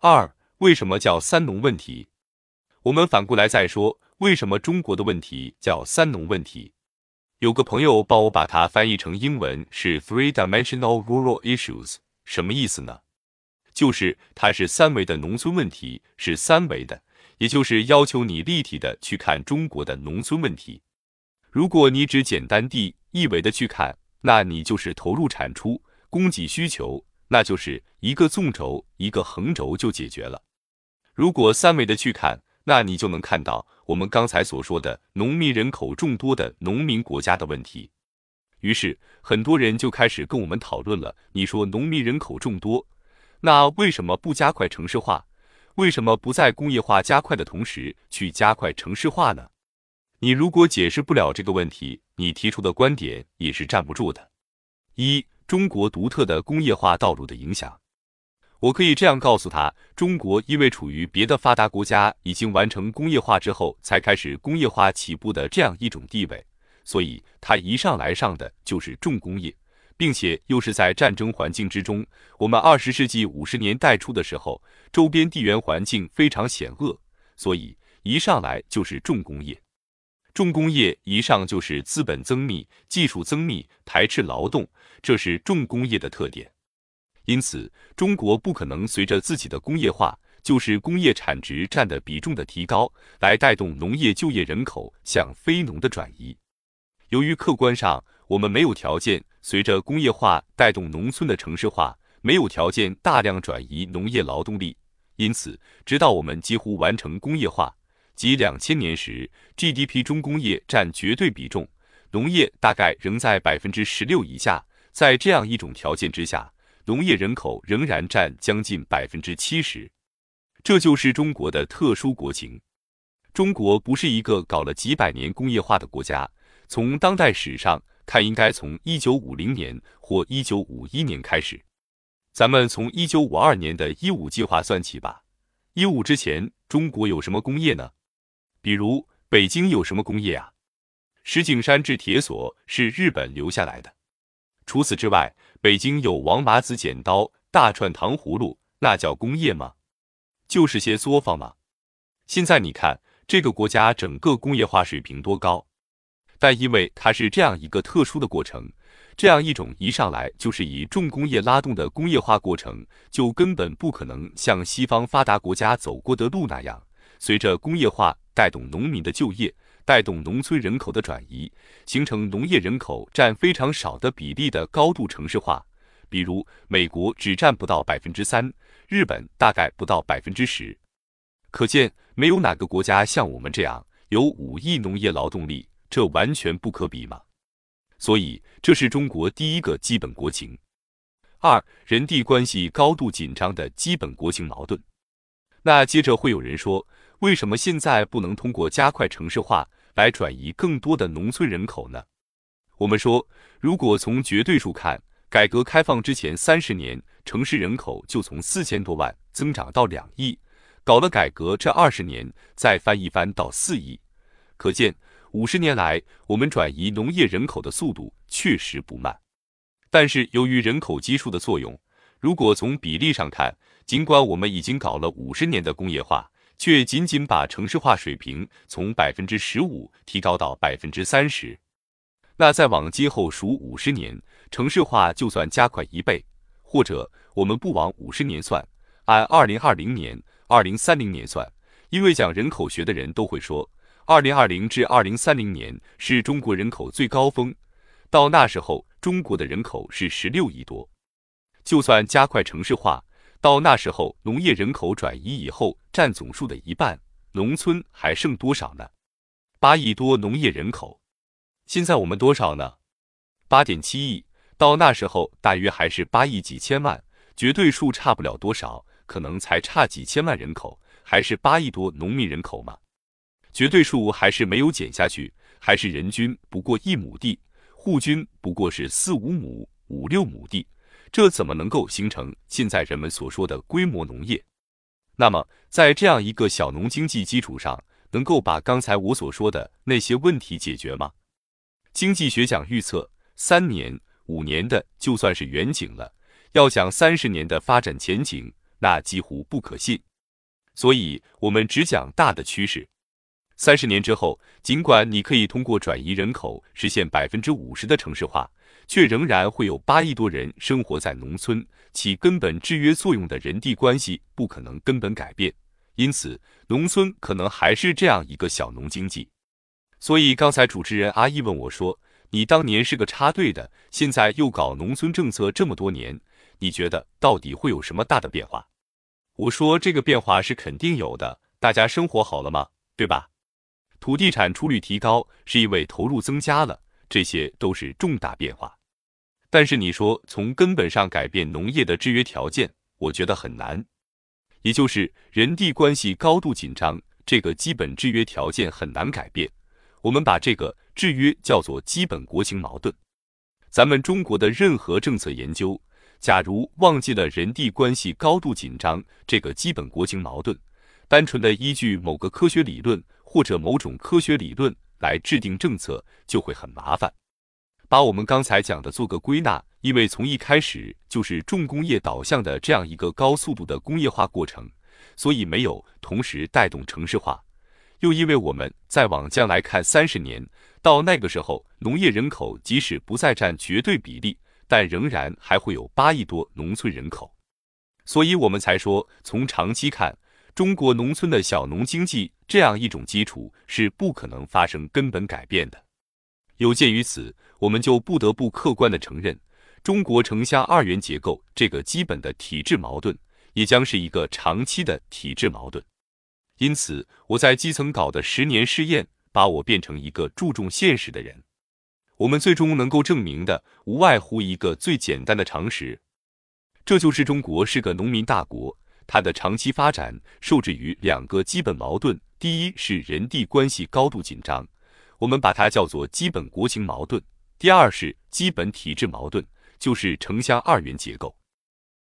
二、为什么叫三农问题？我们反过来再说，为什么中国的问题叫三农问题？有个朋友帮我把它翻译成英文是 three-dimensional rural issues，什么意思呢？就是它是三维的农村问题，是三维的，也就是要求你立体的去看中国的农村问题。如果你只简单地一维的去看，那你就是投入产出、供给需求，那就是一个纵轴、一个横轴就解决了。如果三维的去看，那你就能看到我们刚才所说的农民人口众多的农民国家的问题。于是很多人就开始跟我们讨论了。你说农民人口众多。那为什么不加快城市化？为什么不在工业化加快的同时去加快城市化呢？你如果解释不了这个问题，你提出的观点也是站不住的。一、中国独特的工业化道路的影响，我可以这样告诉他：中国因为处于别的发达国家已经完成工业化之后才开始工业化起步的这样一种地位，所以它一上来上的就是重工业。并且又是在战争环境之中，我们二十世纪五十年代初的时候，周边地缘环境非常险恶，所以一上来就是重工业。重工业一上就是资本增密、技术增密、排斥劳动，这是重工业的特点。因此，中国不可能随着自己的工业化，就是工业产值占的比重的提高，来带动农业就业人口向非农的转移。由于客观上我们没有条件。随着工业化带动农村的城市化，没有条件大量转移农业劳动力，因此，直到我们几乎完成工业化，即两千年时，GDP 中工业占绝对比重，农业大概仍在百分之十六以下。在这样一种条件之下，农业人口仍然占将近百分之七十，这就是中国的特殊国情。中国不是一个搞了几百年工业化的国家，从当代史上。看，应该从一九五零年或一九五一年开始，咱们从一九五二年的“一五”计划算起吧。一五之前，中国有什么工业呢？比如北京有什么工业啊？石景山制铁锁是日本留下来的。除此之外，北京有王麻子剪刀、大串糖葫芦，那叫工业吗？就是些作坊吗？现在你看，这个国家整个工业化水平多高？但因为它是这样一个特殊的过程，这样一种一上来就是以重工业拉动的工业化过程，就根本不可能像西方发达国家走过的路那样，随着工业化带动农民的就业，带动农村人口的转移，形成农业人口占非常少的比例的高度城市化。比如美国只占不到百分之三，日本大概不到百分之十。可见，没有哪个国家像我们这样有五亿农业劳动力。这完全不可比嘛，所以这是中国第一个基本国情。二人地关系高度紧张的基本国情矛盾。那接着会有人说，为什么现在不能通过加快城市化来转移更多的农村人口呢？我们说，如果从绝对数看，改革开放之前三十年，城市人口就从四千多万增长到两亿，搞了改革这二十年，再翻一番到四亿，可见。五十年来，我们转移农业人口的速度确实不慢，但是由于人口基数的作用，如果从比例上看，尽管我们已经搞了五十年的工业化，却仅仅把城市化水平从百分之十五提高到百分之三十。那再往今后数五十年，城市化就算加快一倍，或者我们不往五十年算，按二零二零年、二零三零年算，因为讲人口学的人都会说。二零二零至二零三零年是中国人口最高峰，到那时候中国的人口是十六亿多。就算加快城市化，到那时候农业人口转移以后占总数的一半，农村还剩多少呢？八亿多农业人口，现在我们多少呢？八点七亿。到那时候大约还是八亿几千万，绝对数差不了多少，可能才差几千万人口，还是八亿多农民人口吗？绝对数还是没有减下去，还是人均不过一亩地，户均不过是四五亩、五六亩地，这怎么能够形成现在人们所说的规模农业？那么，在这样一个小农经济基础上，能够把刚才我所说的那些问题解决吗？经济学讲预测，三年、五年的就算是远景了，要讲三十年的发展前景，那几乎不可信。所以，我们只讲大的趋势。三十年之后，尽管你可以通过转移人口实现百分之五十的城市化，却仍然会有八亿多人生活在农村，起根本制约作用的人地关系不可能根本改变。因此，农村可能还是这样一个小农经济。所以，刚才主持人阿姨问我说：“你当年是个插队的，现在又搞农村政策这么多年，你觉得到底会有什么大的变化？”我说：“这个变化是肯定有的，大家生活好了吗？对吧？”土地产出率提高，是因为投入增加了，这些都是重大变化。但是你说从根本上改变农业的制约条件，我觉得很难。也就是人地关系高度紧张，这个基本制约条件很难改变。我们把这个制约叫做基本国情矛盾。咱们中国的任何政策研究，假如忘记了人地关系高度紧张这个基本国情矛盾，单纯的依据某个科学理论。或者某种科学理论来制定政策就会很麻烦。把我们刚才讲的做个归纳，因为从一开始就是重工业导向的这样一个高速度的工业化过程，所以没有同时带动城市化。又因为我们再往将来看三十年，到那个时候，农业人口即使不再占绝对比例，但仍然还会有八亿多农村人口，所以我们才说从长期看。中国农村的小农经济这样一种基础是不可能发生根本改变的。有鉴于此，我们就不得不客观地承认，中国城乡二元结构这个基本的体制矛盾，也将是一个长期的体制矛盾。因此，我在基层搞的十年试验，把我变成一个注重现实的人。我们最终能够证明的，无外乎一个最简单的常识，这就是中国是个农民大国。它的长期发展受制于两个基本矛盾，第一是人地关系高度紧张，我们把它叫做基本国情矛盾；第二是基本体制矛盾，就是城乡二元结构。